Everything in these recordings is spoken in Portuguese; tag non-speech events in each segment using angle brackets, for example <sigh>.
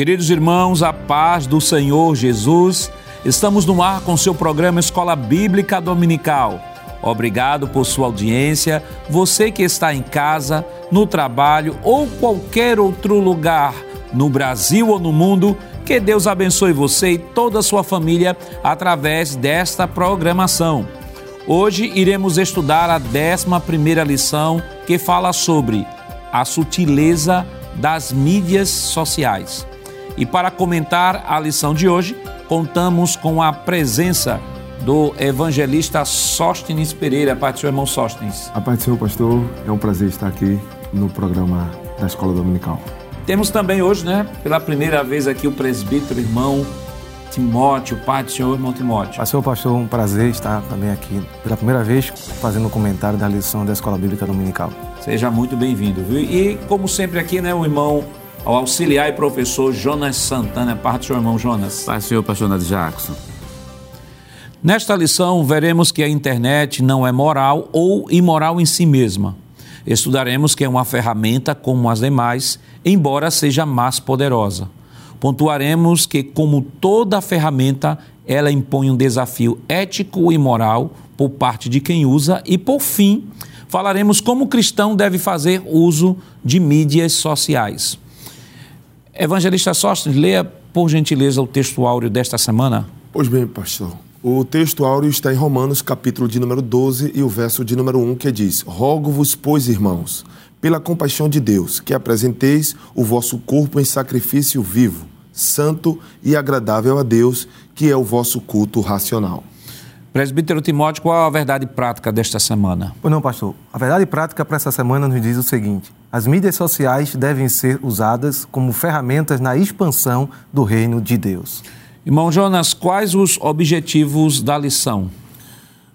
Queridos irmãos, a paz do Senhor Jesus, estamos no ar com seu programa Escola Bíblica Dominical. Obrigado por sua audiência, você que está em casa, no trabalho ou qualquer outro lugar, no Brasil ou no mundo, que Deus abençoe você e toda a sua família através desta programação. Hoje iremos estudar a 11 lição que fala sobre a sutileza das mídias sociais. E para comentar a lição de hoje, contamos com a presença do evangelista Sóstenes Pereira. A paz do seu irmão Sóstenes. A paz do Senhor, pastor. É um prazer estar aqui no programa da Escola Dominical. Temos também hoje, né, pela primeira vez aqui o presbítero irmão Timóteo, pai do senhor, irmão Timóteo. Pastor, pastor, um prazer estar também aqui pela primeira vez fazendo um comentário da lição da Escola Bíblica Dominical. Seja muito bem-vindo, viu? E como sempre aqui, né, o irmão ao auxiliar e professor Jonas Santana. Parte do seu irmão Jonas. Pai, senhor, Nath Jackson. Nesta lição, veremos que a internet não é moral ou imoral em si mesma. Estudaremos que é uma ferramenta como as demais, embora seja mais poderosa. Pontuaremos que, como toda ferramenta, ela impõe um desafio ético e moral por parte de quem usa e, por fim, falaremos como o cristão deve fazer uso de mídias sociais. Evangelista Sóstenes, leia por gentileza o texto áureo desta semana. Pois bem, pastor. O texto áureo está em Romanos, capítulo de número 12 e o verso de número 1, que diz: Rogo-vos, pois, irmãos, pela compaixão de Deus, que apresenteis o vosso corpo em sacrifício vivo, santo e agradável a Deus, que é o vosso culto racional. Presbítero Timóteo, qual a verdade prática desta semana? Pois não, pastor. A verdade prática para esta semana nos diz o seguinte: as mídias sociais devem ser usadas como ferramentas na expansão do reino de Deus. Irmão Jonas, quais os objetivos da lição?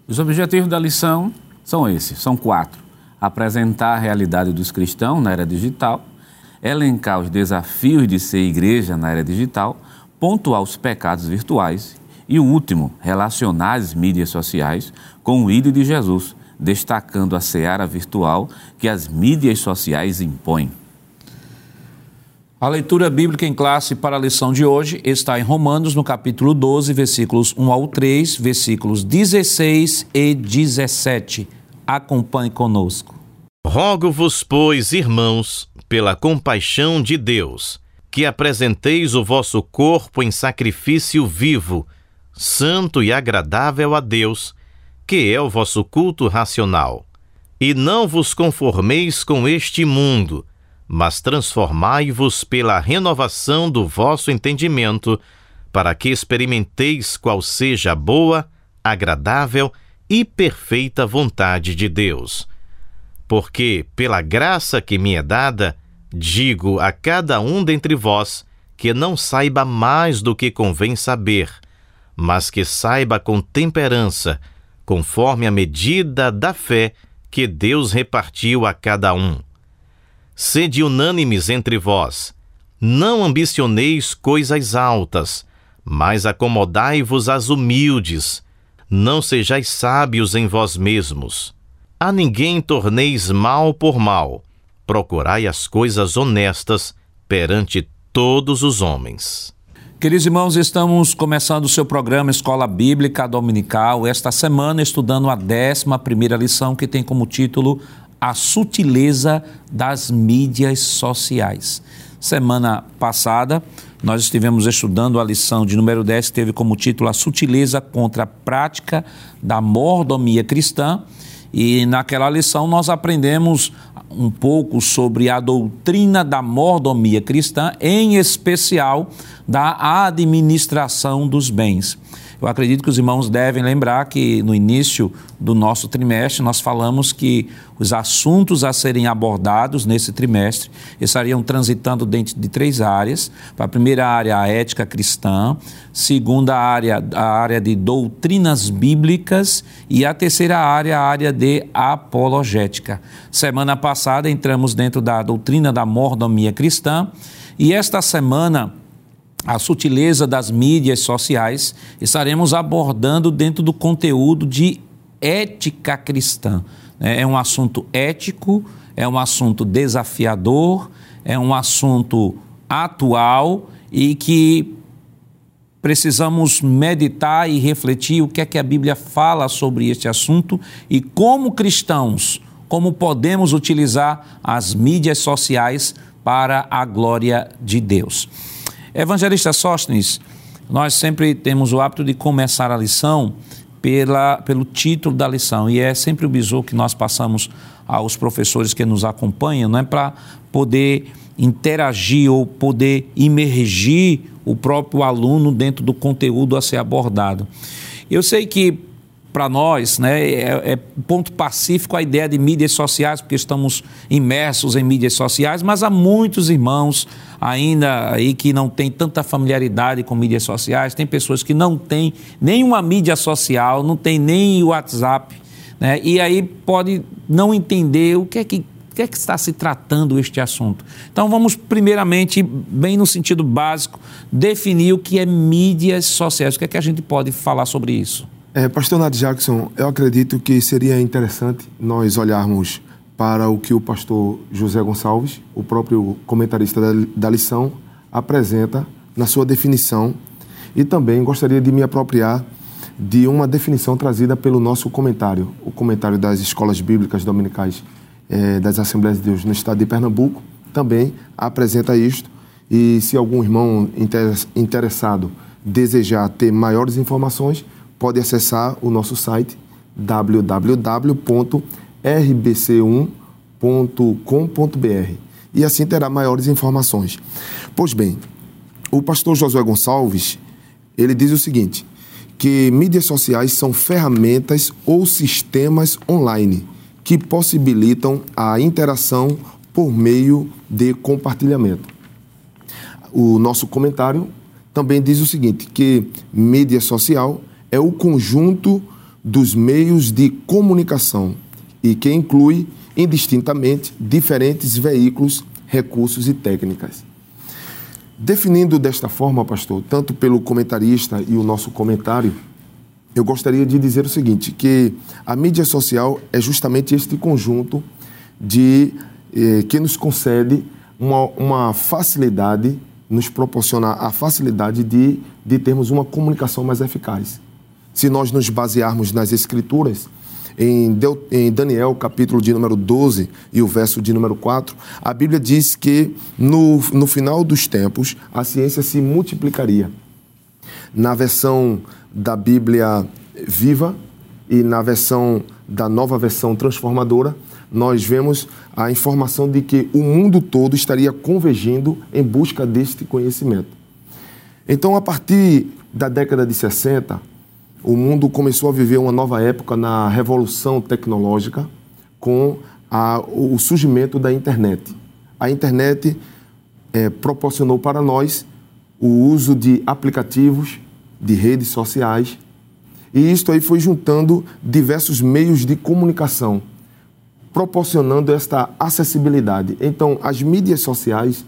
Os objetivos da lição são esses, são quatro. Apresentar a realidade dos cristãos na era digital, elencar os desafios de ser igreja na era digital, pontuar os pecados virtuais e o último, relacionar as mídias sociais com o ídolo de Jesus, destacando a seara virtual que as mídias sociais impõem. A leitura bíblica em classe para a lição de hoje está em Romanos, no capítulo 12, versículos 1 ao 3, versículos 16 e 17. Acompanhe conosco. Rogo-vos, pois, irmãos, pela compaixão de Deus, que apresenteis o vosso corpo em sacrifício vivo, santo e agradável a Deus, que é o vosso culto racional. E não vos conformeis com este mundo, mas transformai-vos pela renovação do vosso entendimento, para que experimenteis qual seja a boa, agradável e perfeita vontade de Deus. Porque, pela graça que me é dada, digo a cada um dentre vós que não saiba mais do que convém saber, mas que saiba com temperança, conforme a medida da fé que Deus repartiu a cada um. Sede unânimes entre vós, não ambicioneis coisas altas, mas acomodai-vos às humildes, não sejais sábios em vós mesmos. A ninguém torneis mal por mal, procurai as coisas honestas perante todos os homens. Queridos irmãos, estamos começando o seu programa Escola Bíblica Dominical, esta semana estudando a 11 lição que tem como título A Sutileza das Mídias Sociais. Semana passada, nós estivemos estudando a lição de número 10, que teve como título A Sutileza contra a Prática da Mordomia Cristã. E naquela lição nós aprendemos um pouco sobre a doutrina da mordomia cristã, em especial da administração dos bens. Eu acredito que os irmãos devem lembrar que no início do nosso trimestre nós falamos que os assuntos a serem abordados nesse trimestre estariam transitando dentro de três áreas. A primeira área, a ética cristã, segunda área, a área de doutrinas bíblicas e a terceira área, a área de apologética. Semana passada entramos dentro da doutrina da mordomia cristã e esta semana a sutileza das mídias sociais, estaremos abordando dentro do conteúdo de ética cristã. Né? É um assunto ético, é um assunto desafiador, é um assunto atual e que precisamos meditar e refletir o que é que a Bíblia fala sobre este assunto e como cristãos, como podemos utilizar as mídias sociais para a glória de Deus. Evangelista Sóstenes, nós sempre temos o hábito de começar a lição pela, pelo título da lição e é sempre o bisu que nós passamos aos professores que nos acompanham, não é para poder interagir ou poder imergir o próprio aluno dentro do conteúdo a ser abordado. Eu sei que para nós né, é, é, ponto pacífico a ideia de mídias sociais, porque estamos imersos em mídias sociais, mas há muitos irmãos ainda aí que não têm tanta familiaridade com mídias sociais, tem pessoas que não têm nenhuma mídia social, não tem nem WhatsApp, né, e aí pode não entender o que é que que é que está se tratando este assunto? Então vamos primeiramente, bem no sentido básico, definir o que é mídias sociais. O que é que a gente pode falar sobre isso? É, Pastor Nath Jackson, eu acredito que seria interessante nós olharmos para o que o pastor José Gonçalves, o próprio comentarista da, da lição, apresenta na sua definição e também gostaria de me apropriar de uma definição trazida pelo nosso comentário, o comentário das escolas bíblicas dominicais é, das Assembleias de Deus no estado de Pernambuco, também apresenta isto. E se algum irmão interessado desejar ter maiores informações, pode acessar o nosso site www.rbc1.com.br e assim terá maiores informações. Pois bem, o pastor Josué Gonçalves, ele diz o seguinte, que mídias sociais são ferramentas ou sistemas online que possibilitam a interação por meio de compartilhamento. O nosso comentário também diz o seguinte, que mídia social é o conjunto dos meios de comunicação e que inclui indistintamente diferentes veículos, recursos e técnicas. Definindo desta forma, pastor, tanto pelo comentarista e o nosso comentário, eu gostaria de dizer o seguinte, que a mídia social é justamente este conjunto de eh, que nos concede uma, uma facilidade, nos proporciona a facilidade de, de termos uma comunicação mais eficaz. Se nós nos basearmos nas escrituras, em, em Daniel, capítulo de número 12 e o verso de número 4, a Bíblia diz que no, no final dos tempos a ciência se multiplicaria. Na versão da Bíblia Viva e na versão da nova versão transformadora, nós vemos a informação de que o mundo todo estaria convergindo em busca deste conhecimento. Então, a partir da década de 60, o mundo começou a viver uma nova época na revolução tecnológica com a, o surgimento da internet. A internet é, proporcionou para nós o uso de aplicativos, de redes sociais, e isto aí foi juntando diversos meios de comunicação, proporcionando esta acessibilidade. Então, as mídias sociais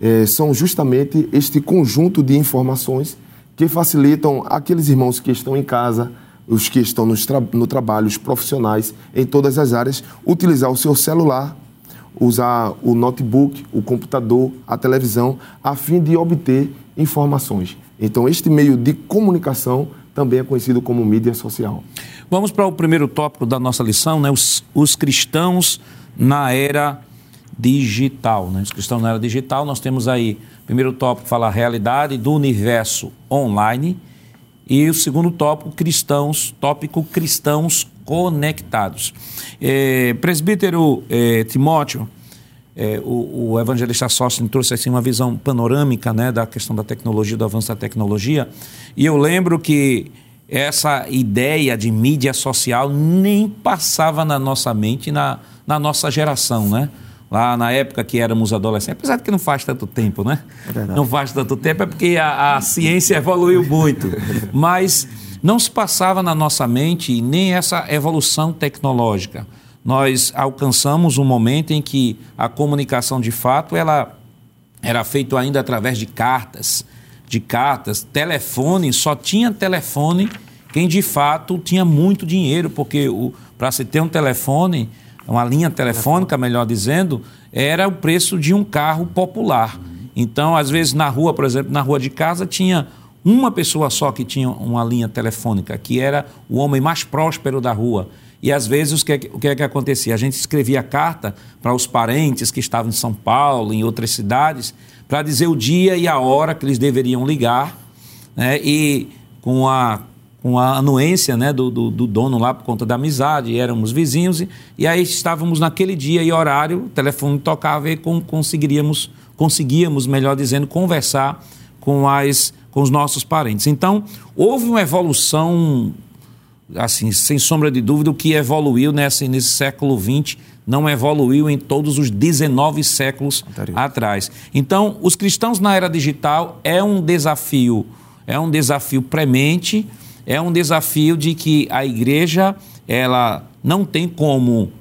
eh, são justamente este conjunto de informações que facilitam aqueles irmãos que estão em casa, os que estão no, tra no trabalho, os profissionais, em todas as áreas, utilizar o seu celular, usar o notebook, o computador, a televisão, a fim de obter informações. Então, este meio de comunicação também é conhecido como mídia social. Vamos para o primeiro tópico da nossa lição, né? os, os cristãos na era digital. Né? Os cristãos na era digital, nós temos aí, primeiro tópico, fala a realidade do universo online. E o segundo tópico, cristãos, tópico cristãos conectados. É, presbítero é, Timóteo, é, o, o, evangelista Sócio trouxe assim, uma visão panorâmica né, da questão da tecnologia, do avanço da tecnologia. E eu lembro que essa ideia de mídia social nem passava na nossa mente, na, na nossa geração, né? Lá na época que éramos adolescentes, apesar de que não faz tanto tempo, né? É não faz tanto tempo, é porque a, a ciência evoluiu muito. <laughs> Mas não se passava na nossa mente nem essa evolução tecnológica nós alcançamos um momento em que a comunicação de fato ela era feita ainda através de cartas, de cartas, telefone, só tinha telefone quem de fato tinha muito dinheiro, porque para se ter um telefone, uma linha telefônica, melhor dizendo, era o preço de um carro popular. Então, às vezes, na rua, por exemplo, na rua de casa, tinha uma pessoa só que tinha uma linha telefônica, que era o homem mais próspero da rua. E às vezes o que, o que é que acontecia? A gente escrevia carta para os parentes que estavam em São Paulo, em outras cidades, para dizer o dia e a hora que eles deveriam ligar, né? e com a, com a anuência né, do, do, do, dono lá por conta da amizade, éramos vizinhos, e, e aí estávamos naquele dia e horário, o telefone tocava e com, conseguiríamos, conseguíamos, melhor dizendo, conversar com, as, com os nossos parentes. Então, houve uma evolução assim, sem sombra de dúvida, o que evoluiu nesse, nesse século XX não evoluiu em todos os 19 séculos Anterior. atrás. Então, os cristãos na era digital é um desafio, é um desafio premente, é um desafio de que a igreja ela não tem como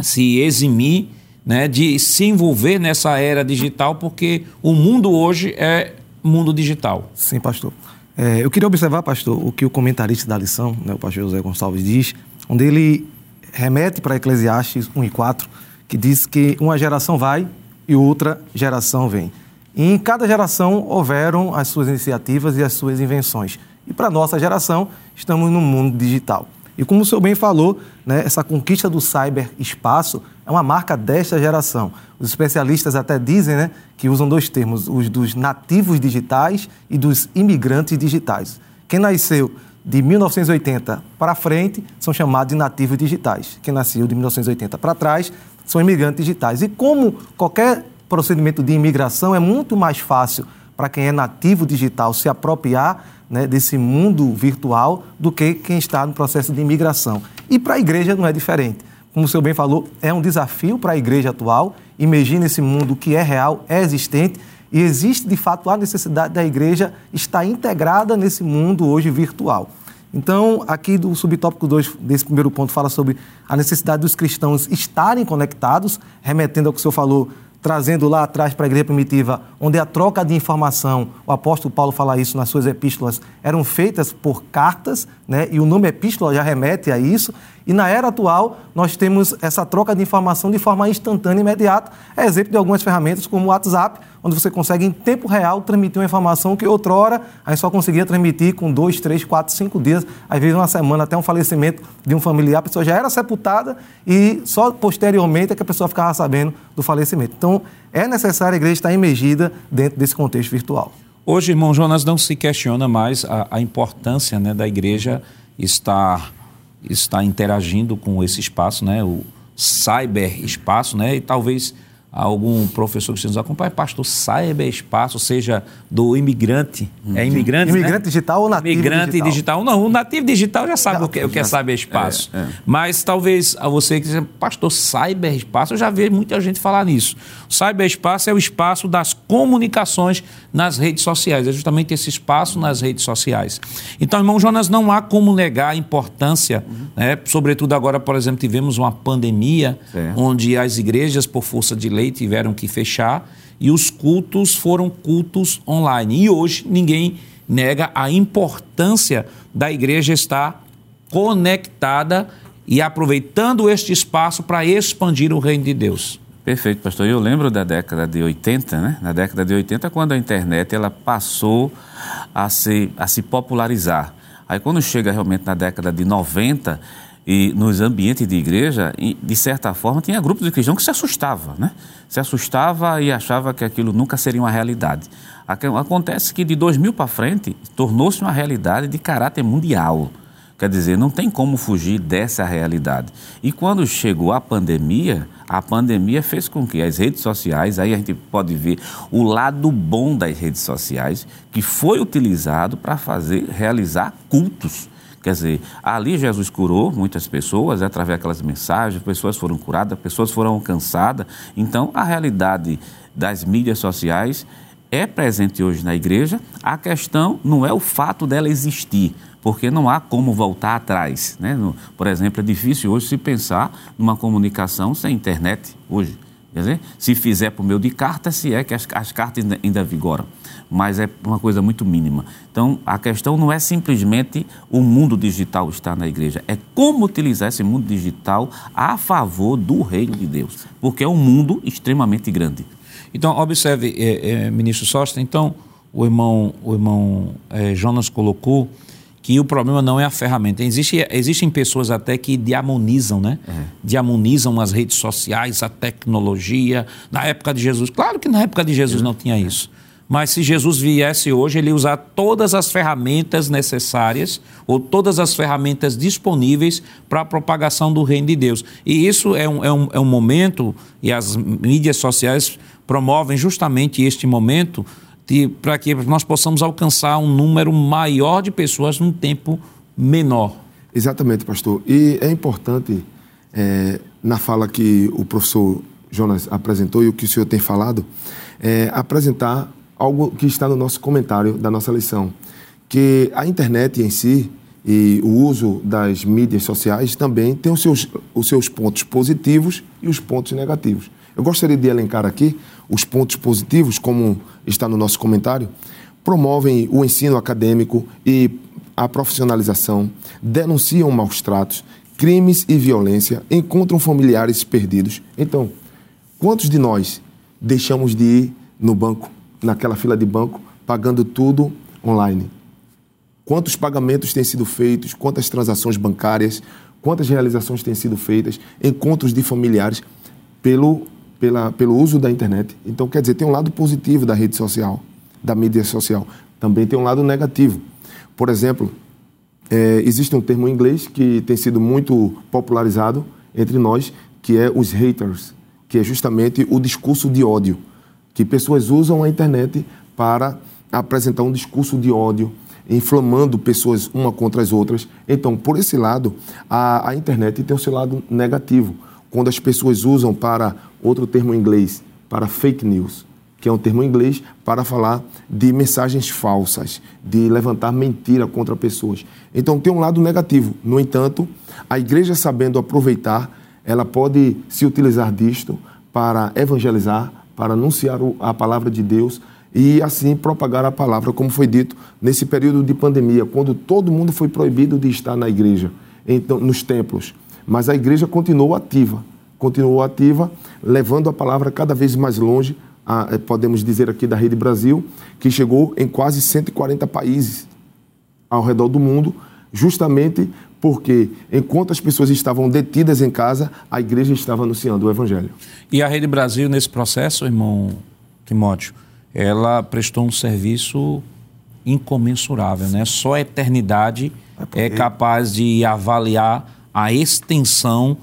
se eximir né, de se envolver nessa era digital, porque o mundo hoje é mundo digital. Sim, pastor. É, eu queria observar, pastor, o que o comentarista da lição, né, o pastor José Gonçalves, diz, onde ele remete para Eclesiastes 1 e 4, que diz que uma geração vai e outra geração vem. E em cada geração houveram as suas iniciativas e as suas invenções. E para a nossa geração, estamos no mundo digital. E como o senhor bem falou, né, essa conquista do cyberespaço é uma marca desta geração. Os especialistas até dizem né, que usam dois termos, os dos nativos digitais e dos imigrantes digitais. Quem nasceu de 1980 para frente são chamados de nativos digitais. Quem nasceu de 1980 para trás são imigrantes digitais. E como qualquer procedimento de imigração é muito mais fácil para quem é nativo digital se apropriar né, desse mundo virtual do que quem está no processo de imigração. E para a igreja não é diferente. Como o senhor bem falou, é um desafio para a igreja atual imergir nesse mundo que é real, é existente e existe de fato a necessidade da igreja estar integrada nesse mundo hoje virtual. Então, aqui do subtópico 2 desse primeiro ponto fala sobre a necessidade dos cristãos estarem conectados, remetendo ao que o senhor falou trazendo lá atrás para a igreja primitiva, onde a troca de informação, o apóstolo Paulo fala isso nas suas epístolas, eram feitas por cartas, né? e o nome epístola já remete a isso, e na era atual, nós temos essa troca de informação de forma instantânea e imediata. É exemplo de algumas ferramentas como o WhatsApp, onde você consegue em tempo real transmitir uma informação que outrora a gente só conseguia transmitir com dois, três, quatro, cinco dias, às vezes uma semana, até um falecimento de um familiar, a pessoa já era sepultada e só posteriormente é que a pessoa ficava sabendo do falecimento. Então, é necessário a igreja estar emergida dentro desse contexto virtual. Hoje, irmão Jonas, não se questiona mais a, a importância né, da igreja estar está interagindo com esse espaço, né? O cyberespaço, né? E talvez algum professor que nos acompanha, pastor, saiba espaço, seja do imigrante. É imigrante, Imigrante né? digital ou nativo imigrante digital? digital? Não, o nativo digital já sabe o que, o que é saber espaço. É, é. Mas talvez a você que diz, pastor, cyberespaço, eu já vejo muita gente falar nisso. O cyberespaço é o espaço das comunicações nas redes sociais, é justamente esse espaço nas redes sociais. Então, irmão Jonas, não há como negar a importância, uhum. né? sobretudo agora, por exemplo, tivemos uma pandemia, onde as igrejas, por força de lei tiveram que fechar e os cultos foram cultos online. E hoje ninguém nega a importância da igreja estar conectada e aproveitando este espaço para expandir o reino de Deus. Perfeito, pastor. Eu lembro da década de 80, né? Na década de 80, quando a internet ela passou a se, a se popularizar. Aí quando chega realmente na década de 90, e nos ambientes de igreja, de certa forma, tinha grupos de cristãos que se assustavam, né? Se assustava e achava que aquilo nunca seria uma realidade. Acontece que de 2000 para frente tornou-se uma realidade de caráter mundial. Quer dizer, não tem como fugir dessa realidade. E quando chegou a pandemia, a pandemia fez com que as redes sociais, aí a gente pode ver o lado bom das redes sociais, que foi utilizado para fazer, realizar cultos Quer dizer, ali Jesus curou muitas pessoas, através daquelas mensagens, pessoas foram curadas, pessoas foram alcançadas. Então, a realidade das mídias sociais é presente hoje na igreja. A questão não é o fato dela existir, porque não há como voltar atrás. Né? Por exemplo, é difícil hoje se pensar numa comunicação sem internet hoje. Quer dizer, se fizer por meio de carta, se é que as, as cartas ainda, ainda vigoram mas é uma coisa muito mínima. Então, a questão não é simplesmente o mundo digital estar na igreja, é como utilizar esse mundo digital a favor do reino de Deus, porque é um mundo extremamente grande. Então, observe, é, é, ministro Sosta, então, o irmão, o irmão é, Jonas colocou que o problema não é a ferramenta. Existe, existem pessoas até que diamonizam, né? É. Diamonizam as redes sociais, a tecnologia. Na época de Jesus, claro que na época de Jesus não tinha isso. Mas se Jesus viesse hoje, ele usar todas as ferramentas necessárias ou todas as ferramentas disponíveis para a propagação do reino de Deus. E isso é um, é, um, é um momento, e as mídias sociais promovem justamente este momento para que nós possamos alcançar um número maior de pessoas num tempo menor. Exatamente, pastor. E é importante, é, na fala que o professor Jonas apresentou e o que o senhor tem falado, é, apresentar algo que está no nosso comentário da nossa lição, que a internet em si e o uso das mídias sociais também tem os seus, os seus pontos positivos e os pontos negativos. Eu gostaria de elencar aqui os pontos positivos, como está no nosso comentário, promovem o ensino acadêmico e a profissionalização, denunciam maus tratos, crimes e violência, encontram familiares perdidos. Então, quantos de nós deixamos de ir no banco naquela fila de banco, pagando tudo online. Quantos pagamentos têm sido feitos, quantas transações bancárias, quantas realizações têm sido feitas, encontros de familiares pelo, pela, pelo uso da internet. Então, quer dizer, tem um lado positivo da rede social, da mídia social. Também tem um lado negativo. Por exemplo, é, existe um termo em inglês que tem sido muito popularizado entre nós, que é os haters, que é justamente o discurso de ódio que pessoas usam a internet para apresentar um discurso de ódio, inflamando pessoas uma contra as outras. Então, por esse lado, a, a internet tem o seu lado negativo, quando as pessoas usam para outro termo em inglês, para fake news, que é um termo em inglês para falar de mensagens falsas, de levantar mentira contra pessoas. Então tem um lado negativo. No entanto, a igreja sabendo aproveitar, ela pode se utilizar disto para evangelizar, para anunciar a palavra de Deus e assim propagar a palavra, como foi dito nesse período de pandemia, quando todo mundo foi proibido de estar na igreja, então, nos templos. Mas a igreja continuou ativa, continuou ativa, levando a palavra cada vez mais longe, a, eh, podemos dizer aqui da Rede Brasil, que chegou em quase 140 países ao redor do mundo, justamente porque enquanto as pessoas estavam detidas em casa, a igreja estava anunciando o evangelho. E a Rede Brasil, nesse processo, irmão Timóteo, ela prestou um serviço incomensurável, né? Só a eternidade é, é capaz de avaliar a extensão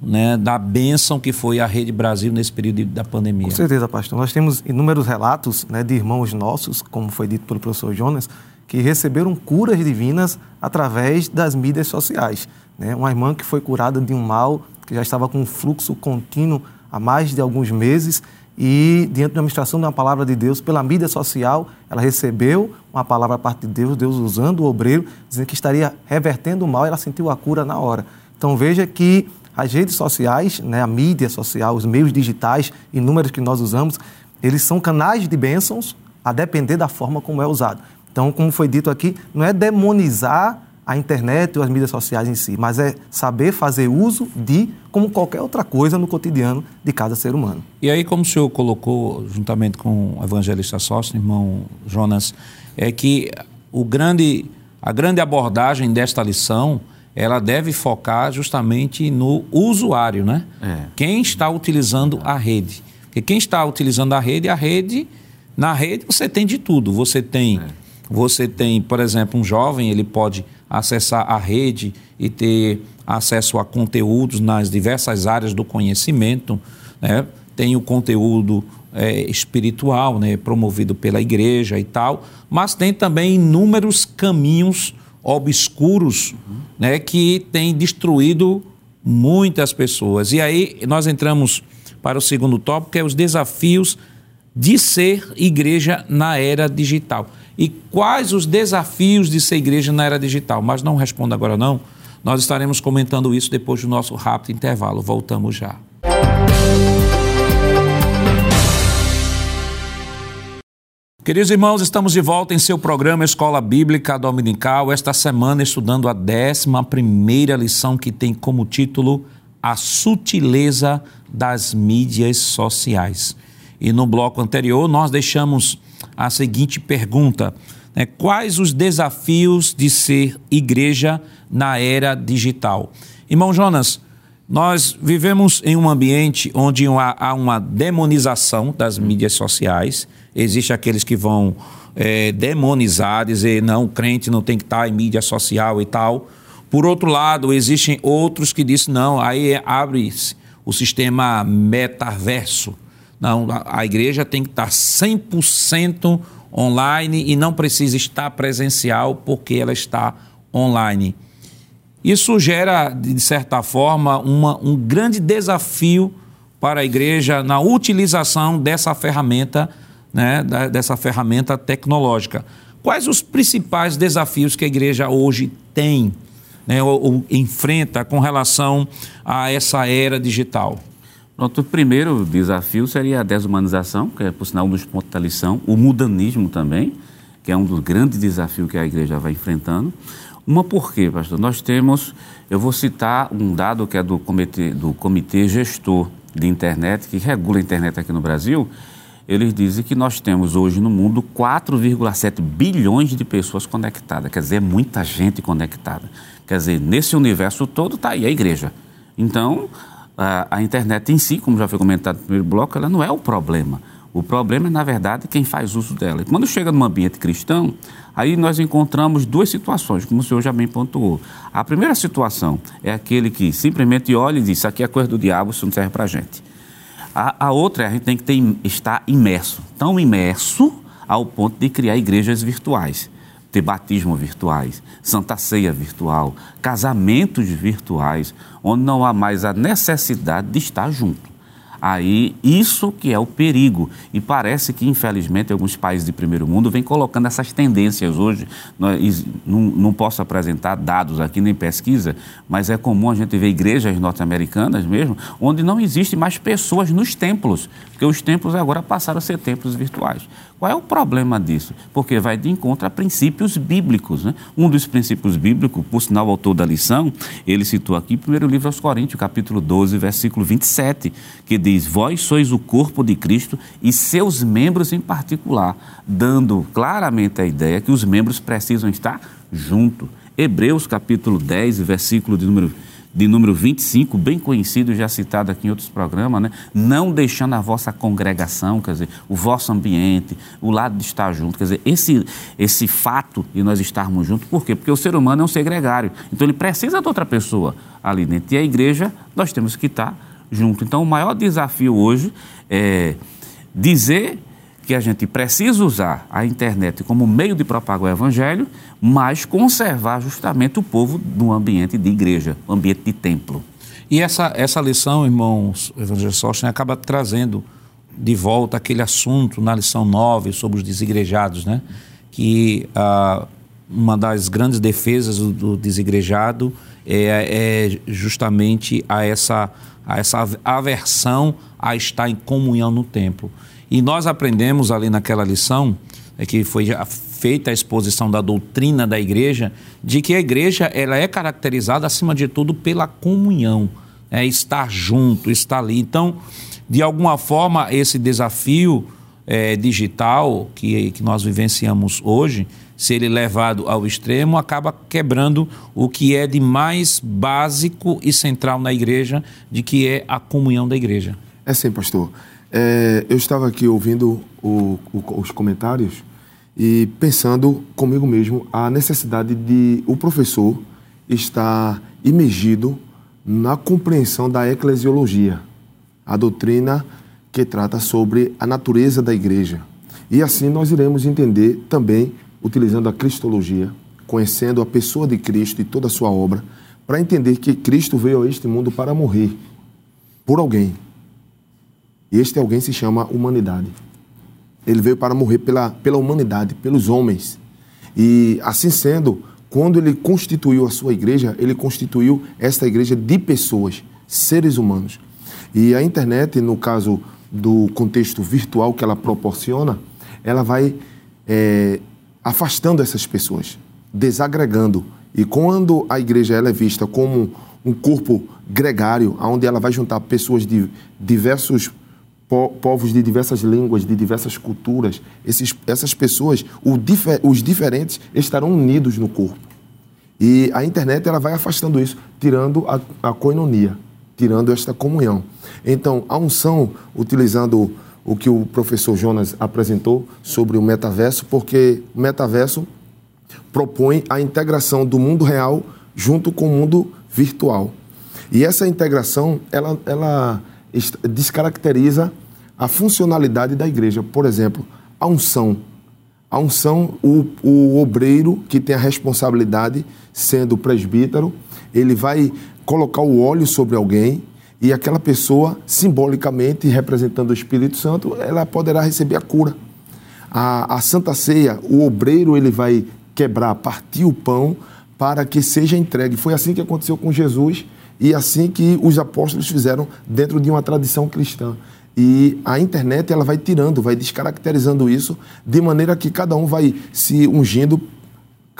né, da bênção que foi a Rede Brasil nesse período da pandemia. Com certeza, pastor. Nós temos inúmeros relatos né, de irmãos nossos, como foi dito pelo professor Jonas, que receberam curas divinas através das mídias sociais. Né? Uma irmã que foi curada de um mal, que já estava com um fluxo contínuo há mais de alguns meses, e diante da administração de uma palavra de Deus pela mídia social, ela recebeu uma palavra a parte de Deus, Deus usando o obreiro, dizendo que estaria revertendo o mal, e ela sentiu a cura na hora. Então veja que as redes sociais, né, a mídia social, os meios digitais, inúmeros que nós usamos, eles são canais de bênçãos a depender da forma como é usado. Então, como foi dito aqui, não é demonizar a internet ou as mídias sociais em si, mas é saber fazer uso de como qualquer outra coisa no cotidiano de cada ser humano. E aí, como o senhor colocou, juntamente com o evangelista sócio, irmão Jonas, é que o grande, a grande abordagem desta lição ela deve focar justamente no usuário, né? É. Quem está utilizando a rede. Porque quem está utilizando a rede, a rede, na rede você tem de tudo. Você tem é você tem, por exemplo, um jovem, ele pode acessar a rede e ter acesso a conteúdos nas diversas áreas do conhecimento, né? tem o conteúdo é, espiritual, né, promovido pela igreja e tal, mas tem também inúmeros caminhos obscuros né, que têm destruído muitas pessoas. E aí nós entramos para o segundo tópico, que é os desafios de ser igreja na era digital e quais os desafios de ser igreja na era digital. Mas não responda agora não. Nós estaremos comentando isso depois do nosso rápido intervalo. Voltamos já. Queridos irmãos, estamos de volta em seu programa Escola Bíblica Dominical, esta semana estudando a 11 lição que tem como título A Sutileza das Mídias Sociais. E no bloco anterior nós deixamos a seguinte pergunta: né? quais os desafios de ser igreja na era digital? Irmão Jonas, nós vivemos em um ambiente onde há uma demonização das mídias sociais. Existem aqueles que vão é, demonizar, dizer não, o crente não tem que estar em mídia social e tal. Por outro lado, existem outros que dizem não, aí abre o sistema metaverso. Não, a igreja tem que estar 100% online e não precisa estar presencial porque ela está online. Isso gera, de certa forma, uma, um grande desafio para a igreja na utilização dessa ferramenta né, dessa ferramenta tecnológica. Quais os principais desafios que a igreja hoje tem né, ou, ou enfrenta com relação a essa era digital? Pronto, o primeiro desafio seria a desumanização, que é, por sinal, um dos pontos da lição, o mudanismo também, que é um dos grandes desafios que a igreja vai enfrentando. Uma por quê, pastor? Nós temos, eu vou citar um dado que é do comitê, do comitê gestor de internet, que regula a internet aqui no Brasil, eles dizem que nós temos hoje no mundo 4,7 bilhões de pessoas conectadas. Quer dizer, é muita gente conectada. Quer dizer, nesse universo todo está aí a igreja. Então, a, a, internet em si, como já foi comentado no primeiro bloco, ela não é o problema. O problema é, na verdade, quem faz uso dela. E quando chega num ambiente cristão, aí nós encontramos duas situações, como o senhor já bem pontuou. A primeira situação é aquele que simplesmente olha e diz: Isso aqui é coisa do diabo, isso não serve para gente. A, a outra, a gente tem que ter, estar imerso, tão imerso ao ponto de criar igrejas virtuais, ter batismo virtuais, santa ceia virtual, casamentos virtuais, onde não há mais a necessidade de estar junto. Aí, isso que é o perigo. E parece que, infelizmente, alguns países de primeiro mundo vêm colocando essas tendências hoje. Não, não posso apresentar dados aqui, nem pesquisa, mas é comum a gente ver igrejas norte-americanas mesmo, onde não existe mais pessoas nos templos, porque os templos agora passaram a ser templos virtuais. Qual é o problema disso? Porque vai de encontro a princípios bíblicos. Né? Um dos princípios bíblicos, por sinal, o autor da lição, ele citou aqui, primeiro livro aos Coríntios, capítulo 12, versículo 27, que diz: Vós sois o corpo de Cristo e seus membros em particular, dando claramente a ideia que os membros precisam estar juntos. Hebreus, capítulo 10, versículo de número de número 25, bem conhecido, já citado aqui em outros programas, né? não deixando a vossa congregação, quer dizer, o vosso ambiente, o lado de estar junto, quer dizer, esse, esse fato de nós estarmos juntos, por quê? Porque o ser humano é um ser gregário, então ele precisa de outra pessoa ali dentro, e a igreja, nós temos que estar junto. Então, o maior desafio hoje é dizer que a gente precisa usar a internet como meio de propagar o evangelho, mas conservar justamente o povo no ambiente de igreja, ambiente de templo. E essa, essa lição, irmãos, Evangelho Sóstenes acaba trazendo de volta aquele assunto na lição 9 sobre os desigrejados, né? Que ah, uma das grandes defesas do, do desigrejado é, é, justamente a essa, a essa aversão a estar em comunhão no templo. E nós aprendemos ali naquela lição, é que foi feita a exposição da doutrina da igreja, de que a igreja ela é caracterizada, acima de tudo, pela comunhão, é estar junto, estar ali. Então, de alguma forma, esse desafio é, digital que, que nós vivenciamos hoje, se ele levado ao extremo, acaba quebrando o que é de mais básico e central na igreja, de que é a comunhão da igreja. É sim, pastor. É, eu estava aqui ouvindo o, o, os comentários e pensando comigo mesmo a necessidade de o professor estar imergido na compreensão da eclesiologia, a doutrina que trata sobre a natureza da igreja. E assim nós iremos entender também, utilizando a cristologia, conhecendo a pessoa de Cristo e toda a sua obra, para entender que Cristo veio a este mundo para morrer por alguém, e este alguém se chama humanidade. Ele veio para morrer pela, pela humanidade, pelos homens. E assim sendo, quando ele constituiu a sua igreja, ele constituiu esta igreja de pessoas, seres humanos. E a internet, no caso do contexto virtual que ela proporciona, ela vai é, afastando essas pessoas, desagregando. E quando a igreja ela é vista como um corpo gregário, onde ela vai juntar pessoas de diversos po povos de diversas línguas, de diversas culturas, esses, essas pessoas, difer, os diferentes, estarão unidos no corpo. E a internet ela vai afastando isso, tirando a, a coinonia, tirando esta comunhão. Então, a unção, utilizando o que o professor Jonas apresentou sobre o metaverso, porque o metaverso propõe a integração do mundo real junto com o mundo virtual. E essa integração, ela, ela descaracteriza a funcionalidade da igreja. Por exemplo, a unção. A unção, o, o obreiro que tem a responsabilidade, sendo presbítero, ele vai colocar o óleo sobre alguém e aquela pessoa, simbolicamente representando o Espírito Santo, ela poderá receber a cura. A, a Santa Ceia, o obreiro ele vai quebrar, partir o pão para que seja entregue. Foi assim que aconteceu com Jesus e assim que os apóstolos fizeram dentro de uma tradição cristã. E a internet ela vai tirando, vai descaracterizando isso, de maneira que cada um vai se ungindo,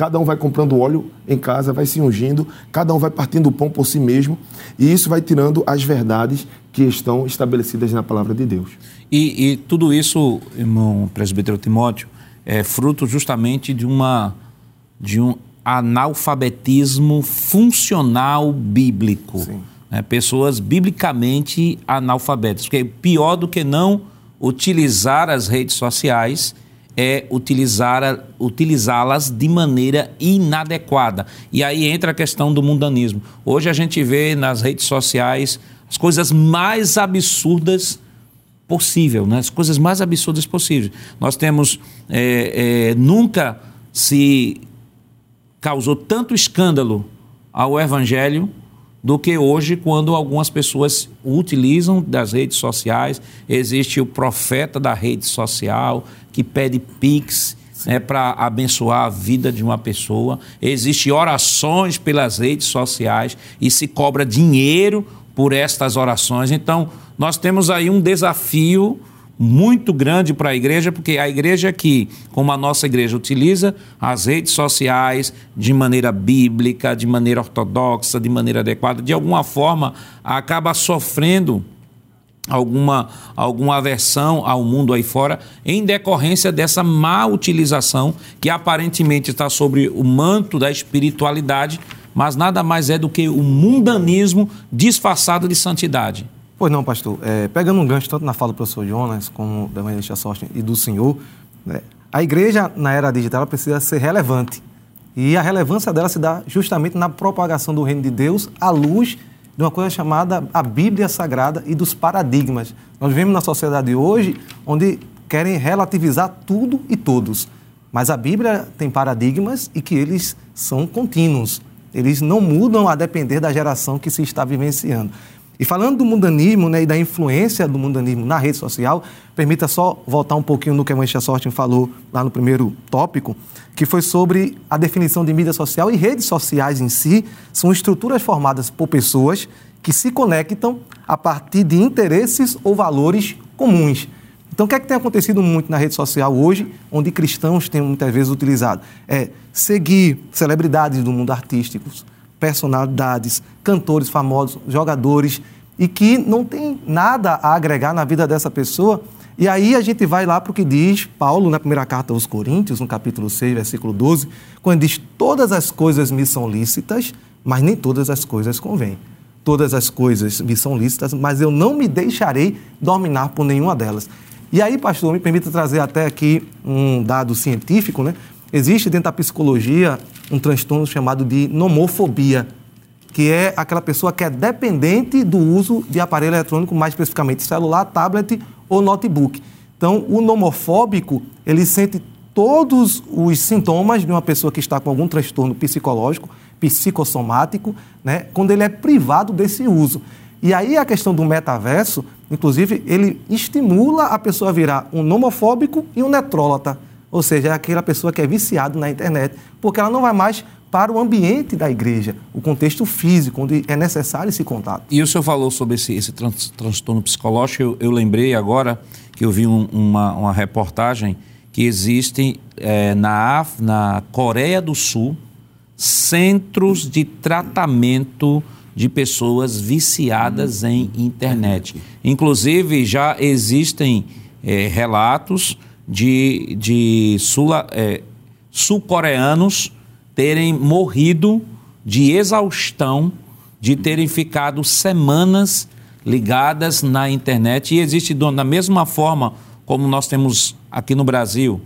cada um vai comprando óleo em casa, vai se ungindo, cada um vai partindo o pão por si mesmo, e isso vai tirando as verdades que estão estabelecidas na palavra de Deus. E, e tudo isso, irmão presbítero Timóteo, é fruto justamente de uma de um analfabetismo funcional bíblico. Sim né, pessoas biblicamente analfabetas. Porque pior do que não utilizar as redes sociais é utilizá-las de maneira inadequada. E aí entra a questão do mundanismo. Hoje a gente vê nas redes sociais as coisas mais absurdas possível, né? as coisas mais absurdas possíveis. Nós temos é, é, nunca se causou tanto escândalo ao Evangelho do que hoje, quando algumas pessoas utilizam das redes sociais. Existe o profeta da rede social que pede pix né, para abençoar a vida de uma pessoa. Existem orações pelas redes sociais e se cobra dinheiro por estas orações. Então, nós temos aí um desafio muito grande para a igreja, porque a igreja que, como a nossa igreja, utiliza as redes sociais de maneira bíblica, de maneira ortodoxa, de maneira adequada, de alguma forma acaba sofrendo alguma, alguma aversão ao mundo aí fora em decorrência dessa má utilização que aparentemente está sobre o manto da espiritualidade, mas nada mais é do que o mundanismo disfarçado de santidade. Pois não, pastor. É, pegando um gancho tanto na fala do professor Jonas como da evangelista Sorte e do senhor, né, a igreja na era digital precisa ser relevante. E a relevância dela se dá justamente na propagação do reino de Deus à luz de uma coisa chamada a Bíblia Sagrada e dos paradigmas. Nós vivemos na sociedade hoje onde querem relativizar tudo e todos. Mas a Bíblia tem paradigmas e que eles são contínuos. Eles não mudam a depender da geração que se está vivenciando. E falando do mundanismo né, e da influência do mundanismo na rede social, permita só voltar um pouquinho no que a Mancha Sortin falou lá no primeiro tópico, que foi sobre a definição de mídia social e redes sociais em si são estruturas formadas por pessoas que se conectam a partir de interesses ou valores comuns. Então, o que é que tem acontecido muito na rede social hoje, onde cristãos têm muitas vezes utilizado? É seguir celebridades do mundo artístico, personalidades, cantores famosos, jogadores, e que não tem nada a agregar na vida dessa pessoa. E aí a gente vai lá para o que diz Paulo na primeira carta aos Coríntios, no capítulo 6, versículo 12, quando diz: Todas as coisas me são lícitas, mas nem todas as coisas convêm. Todas as coisas me são lícitas, mas eu não me deixarei dominar por nenhuma delas. E aí, pastor, me permita trazer até aqui um dado científico, né? Existe dentro da psicologia um transtorno chamado de nomofobia, que é aquela pessoa que é dependente do uso de aparelho eletrônico, mais especificamente celular, tablet ou notebook. Então, o nomofóbico, ele sente todos os sintomas de uma pessoa que está com algum transtorno psicológico, psicossomático, né, quando ele é privado desse uso. E aí a questão do metaverso, inclusive, ele estimula a pessoa a virar um nomofóbico e um netrólata. Ou seja, é aquela pessoa que é viciada na internet, porque ela não vai mais para o ambiente da igreja, o contexto físico, onde é necessário esse contato. E o senhor falou sobre esse, esse trans, transtorno psicológico, eu, eu, lembrei agora que eu vi um, uma, uma, reportagem que existe é, na, na Coreia do Sul centros de tratamento de pessoas viciadas em internet. Inclusive, já existem é, relatos de, de é, sul-coreanos terem morrido de exaustão, de terem ficado semanas ligadas na internet. E existe, da mesma forma como nós temos aqui no Brasil,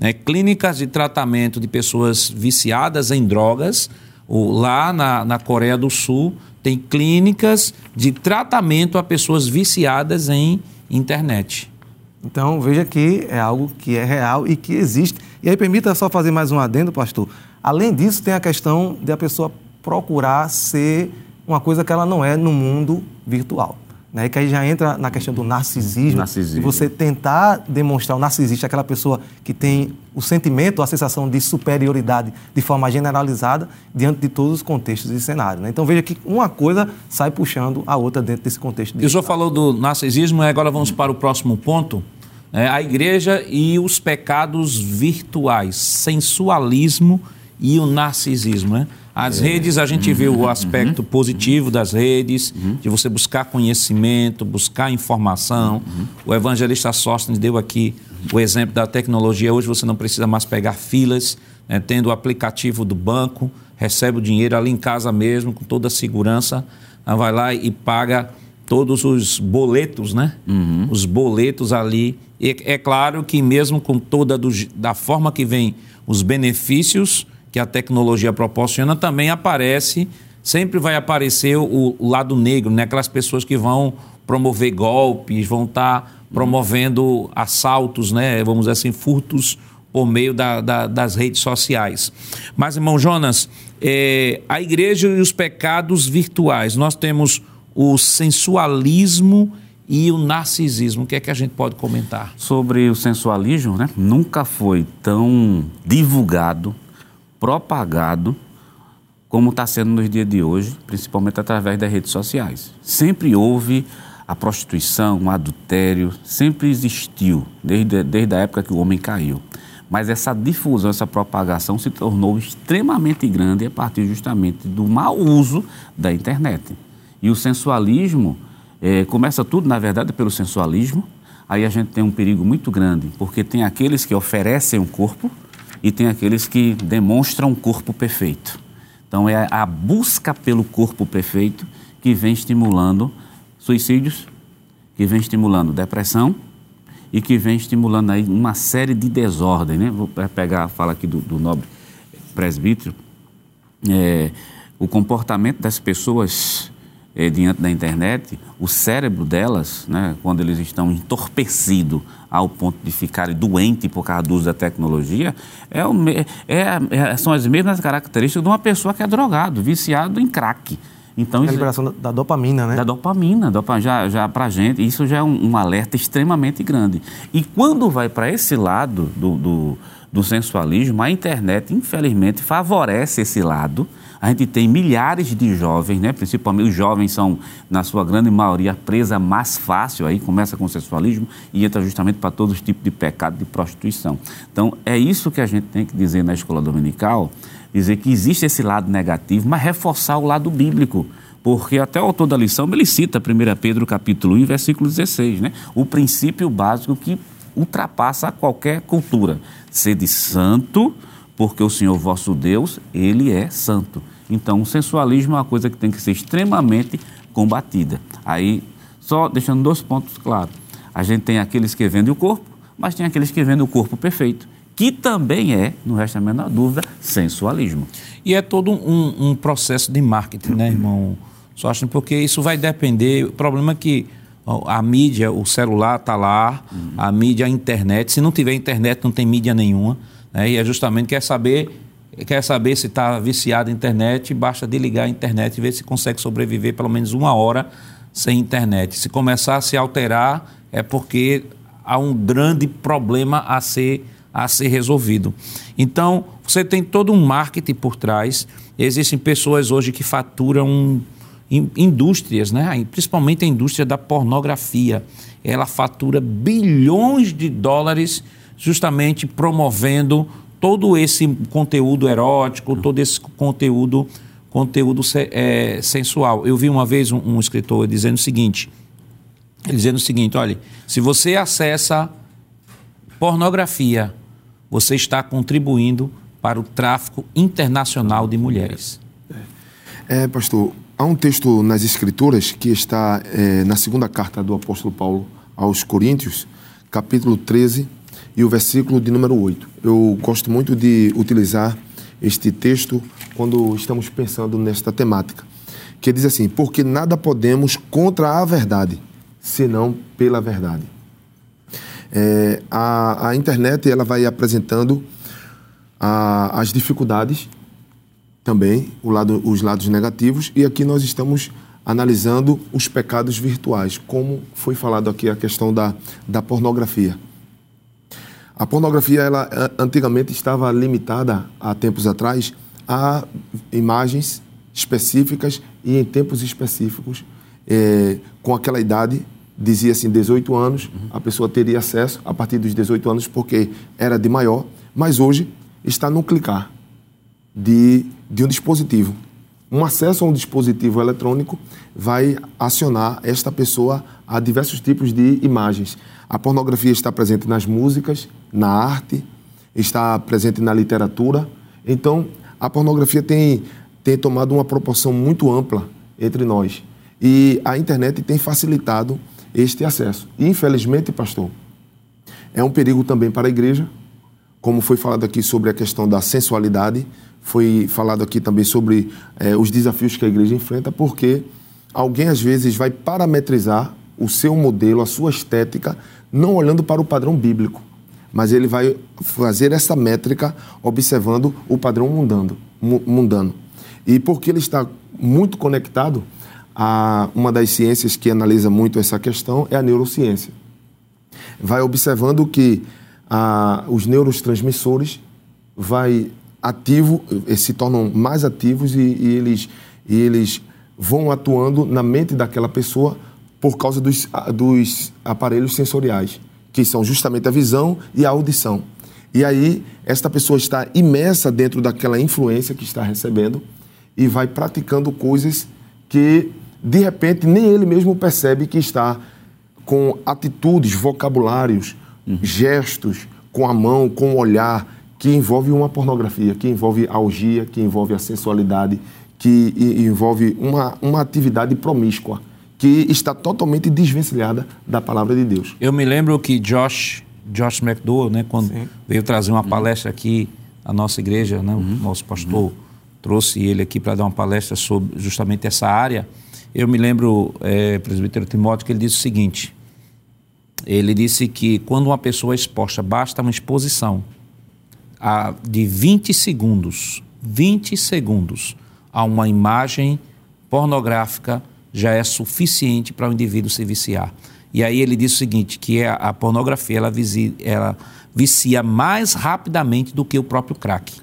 né, clínicas de tratamento de pessoas viciadas em drogas. O, lá na, na Coreia do Sul, tem clínicas de tratamento a pessoas viciadas em internet. Então, veja que é algo que é real e que existe. E aí, permita só fazer mais um adendo, pastor. Além disso, tem a questão de a pessoa procurar ser uma coisa que ela não é no mundo virtual. Né? Que aí já entra na questão do narcisismo. narcisismo. você tentar demonstrar o narcisista, aquela pessoa que tem o sentimento, a sensação de superioridade de forma generalizada diante de todos os contextos e cenários. Né? Então veja que uma coisa sai puxando a outra dentro desse contexto. E o senhor falou do narcisismo, agora vamos para o próximo ponto. É, a igreja e os pecados virtuais, sensualismo e o narcisismo. Né? As é. redes, a gente vê o aspecto uhum. positivo das redes, uhum. de você buscar conhecimento, buscar informação. Uhum. O evangelista Sóstenes deu aqui o exemplo da tecnologia. Hoje você não precisa mais pegar filas, né, tendo o aplicativo do banco, recebe o dinheiro ali em casa mesmo, com toda a segurança, vai lá e paga todos os boletos, né? Uhum. Os boletos ali. E é claro que mesmo com toda do, da forma que vem os benefícios, que a tecnologia proporciona, também aparece, sempre vai aparecer o, o lado negro, né? aquelas pessoas que vão promover golpes, vão estar tá promovendo assaltos, né? vamos dizer assim, furtos por meio da, da, das redes sociais. Mas, irmão Jonas, é, a igreja e os pecados virtuais, nós temos o sensualismo e o narcisismo. O que é que a gente pode comentar? Sobre o sensualismo, né? Nunca foi tão divulgado propagado como está sendo nos dias de hoje, principalmente através das redes sociais. Sempre houve a prostituição, o adultério, sempre existiu, desde, desde a época que o homem caiu. Mas essa difusão, essa propagação se tornou extremamente grande a partir justamente do mau uso da internet. E o sensualismo, é, começa tudo, na verdade, pelo sensualismo. Aí a gente tem um perigo muito grande, porque tem aqueles que oferecem o um corpo, e tem aqueles que demonstram um corpo perfeito. Então é a busca pelo corpo perfeito que vem estimulando suicídios, que vem estimulando depressão e que vem estimulando aí uma série de desordens, né? Vou pegar, fala aqui do, do nobre presbítero, é, o comportamento das pessoas é, diante da internet, o cérebro delas, né, quando eles estão entorpecidos ao ponto de ficarem doentes por causa do uso da tecnologia, é, o, é, é, são as mesmas características de uma pessoa que é drogado, viciado em crack. Então, é a liberação da dopamina, né? Da dopamina, dopamina já, já para a gente, isso já é um, um, alerta extremamente grande. E quando vai para esse lado do, do, do sensualismo, a internet, infelizmente, favorece esse lado, a gente tem milhares de jovens, né? principalmente os jovens são, na sua grande maioria, presa mais fácil, aí começa com o sexualismo e entra justamente para todos os tipos de pecado de prostituição. Então, é isso que a gente tem que dizer na escola dominical, dizer que existe esse lado negativo, mas reforçar o lado bíblico porque até o autor da lição ele cita 1 Pedro capítulo 1, versículo 16, né? o princípio básico que ultrapassa qualquer cultura. Sede santo, porque o Senhor vosso Deus, ele é santo. Então, o sensualismo é uma coisa que tem que ser extremamente combatida. Aí, só deixando dois pontos claros. A gente tem aqueles que vendem o corpo, mas tem aqueles que vendem o corpo perfeito, que também é, não resta a menor dúvida, sensualismo. E é todo um, um processo de marketing, né, irmão? Só acho porque isso vai depender. O problema é que a mídia, o celular está lá, uhum. a mídia, a internet. Se não tiver internet, não tem mídia nenhuma. Né? E é justamente quer saber quer saber se está viciado em internet, basta desligar a internet e ver se consegue sobreviver pelo menos uma hora sem internet. Se começar a se alterar, é porque há um grande problema a ser, a ser resolvido. Então, você tem todo um marketing por trás. Existem pessoas hoje que faturam indústrias, né? principalmente a indústria da pornografia. Ela fatura bilhões de dólares justamente promovendo todo esse conteúdo erótico, todo esse conteúdo conteúdo é, sensual. Eu vi uma vez um, um escritor dizendo o seguinte, dizendo o seguinte, olha, se você acessa pornografia, você está contribuindo para o tráfico internacional de mulheres. É, pastor, há um texto nas Escrituras que está é, na segunda carta do apóstolo Paulo aos Coríntios, capítulo 13 e o versículo de número 8. Eu gosto muito de utilizar este texto quando estamos pensando nesta temática, que diz assim: Porque nada podemos contra a verdade, senão pela verdade. É, a, a internet ela vai apresentando a, as dificuldades também, lado, os lados negativos, e aqui nós estamos analisando os pecados virtuais, como foi falado aqui a questão da, da pornografia. A pornografia, ela antigamente estava limitada, há tempos atrás, a imagens específicas e em tempos específicos, é, com aquela idade, dizia assim, 18 anos, a pessoa teria acesso a partir dos 18 anos, porque era de maior, mas hoje está no clicar de, de um dispositivo. Um acesso a um dispositivo eletrônico vai acionar esta pessoa a diversos tipos de imagens. A pornografia está presente nas músicas, na arte, está presente na literatura. Então, a pornografia tem, tem tomado uma proporção muito ampla entre nós. E a internet tem facilitado este acesso. E, infelizmente, pastor, é um perigo também para a igreja, como foi falado aqui sobre a questão da sensualidade, foi falado aqui também sobre é, os desafios que a igreja enfrenta, porque alguém às vezes vai parametrizar o seu modelo, a sua estética, não olhando para o padrão bíblico, mas ele vai fazer essa métrica observando o padrão mundano. mundano. E porque ele está muito conectado a uma das ciências que analisa muito essa questão é a neurociência. Vai observando que a, os neurotransmissores vai ativo, eh, se tornam mais ativos e, e, eles, e eles vão atuando na mente daquela pessoa por causa dos, dos aparelhos sensoriais, que são justamente a visão e a audição. E aí, esta pessoa está imersa dentro daquela influência que está recebendo e vai praticando coisas que, de repente, nem ele mesmo percebe que está com atitudes, vocabulários, uhum. gestos com a mão, com o olhar, que envolve uma pornografia, que envolve a orgia, que envolve a sensualidade, que envolve uma, uma atividade promíscua, que está totalmente desvencilhada da palavra de Deus. Eu me lembro que Josh, Josh McDowell, né, quando Sim. veio trazer uma uhum. palestra aqui à nossa igreja, né, uhum. o nosso pastor uhum. trouxe ele aqui para dar uma palestra sobre justamente essa área. Eu me lembro, é, presbítero Timóteo, que ele disse o seguinte: ele disse que quando uma pessoa é exposta, basta uma exposição a, de 20 segundos, 20 segundos a uma imagem pornográfica já é suficiente para o indivíduo se viciar. E aí ele disse o seguinte, que a, a pornografia ela, vicia, ela vicia mais rapidamente do que o próprio crack.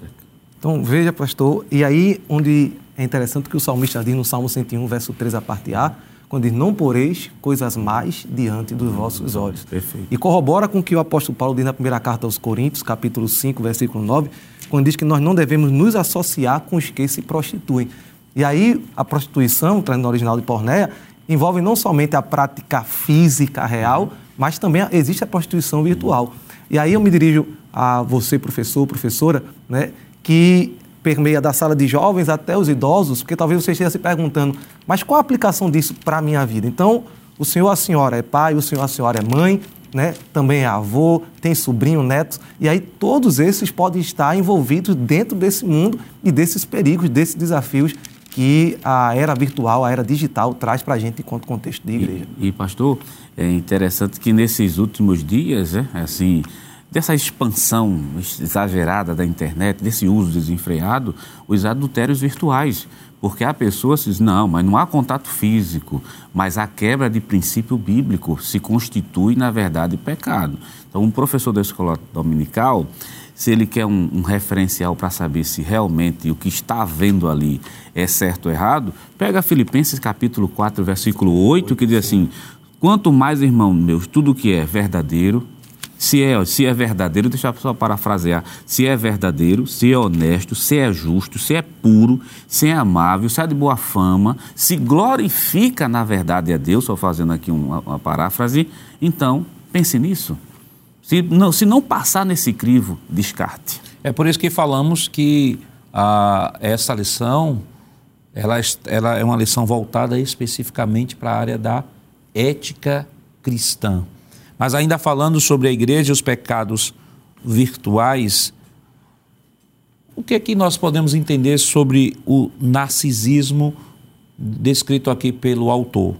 Então veja, pastor, e aí onde é interessante que o salmista diz no Salmo 101, verso 3, a parte A, quando diz, não poreis coisas mais diante dos vossos olhos. Perfeito. E corrobora com o que o apóstolo Paulo diz na primeira carta aos Coríntios, capítulo 5, versículo 9, quando diz que nós não devemos nos associar com os que se prostituem. E aí, a prostituição, trazendo no original de Pornéia, envolve não somente a prática física real, mas também existe a prostituição virtual. E aí eu me dirijo a você, professor, professora, né, que permeia da sala de jovens até os idosos, porque talvez você esteja se perguntando, mas qual a aplicação disso para a minha vida? Então, o senhor, a senhora é pai, o senhor, a senhora é mãe, né? também é avô, tem sobrinho, netos, e aí todos esses podem estar envolvidos dentro desse mundo e desses perigos, desses desafios que a era virtual, a era digital traz para a gente enquanto contexto de igreja. E, e, pastor, é interessante que nesses últimos dias, é, assim, dessa expansão exagerada da internet, desse uso desenfreado, os adultérios virtuais. Porque há pessoas que dizem, não, mas não há contato físico, mas a quebra de princípio bíblico se constitui, na verdade, pecado. Então, um professor da escola dominical, se ele quer um, um referencial para saber se realmente o que está vendo ali é certo ou errado, pega Filipenses capítulo 4, versículo 8, que diz assim, quanto mais, irmão meus, tudo que é verdadeiro, se é, se é verdadeiro, deixa eu só parafrasear, se é verdadeiro, se é honesto, se é justo, se é puro, se é amável, se é de boa fama, se glorifica na verdade a Deus, estou fazendo aqui uma, uma paráfrase, então pense nisso. Se não, se não passar nesse crivo, descarte. É por isso que falamos que ah, essa lição ela, ela é uma lição voltada especificamente para a área da ética cristã. Mas ainda falando sobre a igreja e os pecados virtuais, o que é que nós podemos entender sobre o narcisismo descrito aqui pelo autor?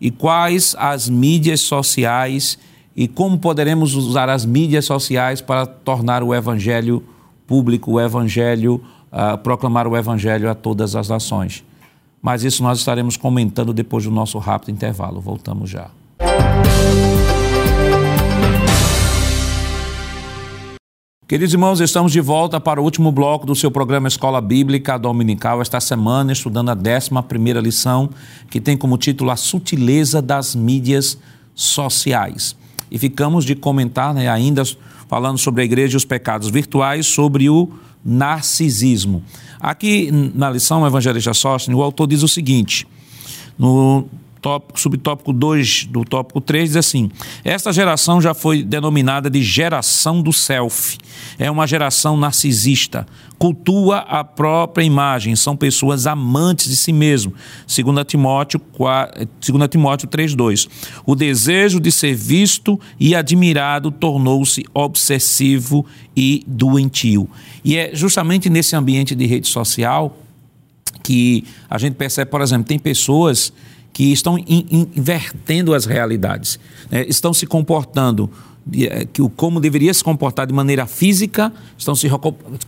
E quais as mídias sociais e como poderemos usar as mídias sociais para tornar o evangelho público, o evangelho, uh, proclamar o evangelho a todas as nações? Mas isso nós estaremos comentando depois do nosso rápido intervalo. Voltamos já. Queridos irmãos, estamos de volta para o último bloco do seu programa Escola Bíblica Dominical, esta semana, estudando a 11 lição, que tem como título A Sutileza das Mídias Sociais. E ficamos de comentar, né, ainda falando sobre a igreja e os pecados virtuais, sobre o narcisismo. Aqui na lição Evangelista Sóstenes, o autor diz o seguinte, no tópico, subtópico 2 do tópico 3 diz assim: Esta geração já foi denominada de geração do self. É uma geração narcisista, cultua a própria imagem, são pessoas amantes de si mesmo. 2 Timóteo, 2 Timóteo 3:2. O desejo de ser visto e admirado tornou-se obsessivo e doentio. E é justamente nesse ambiente de rede social que a gente percebe, por exemplo, tem pessoas que estão in, in, invertendo as realidades, né? estão se comportando é, que o como deveria se comportar de maneira física, estão se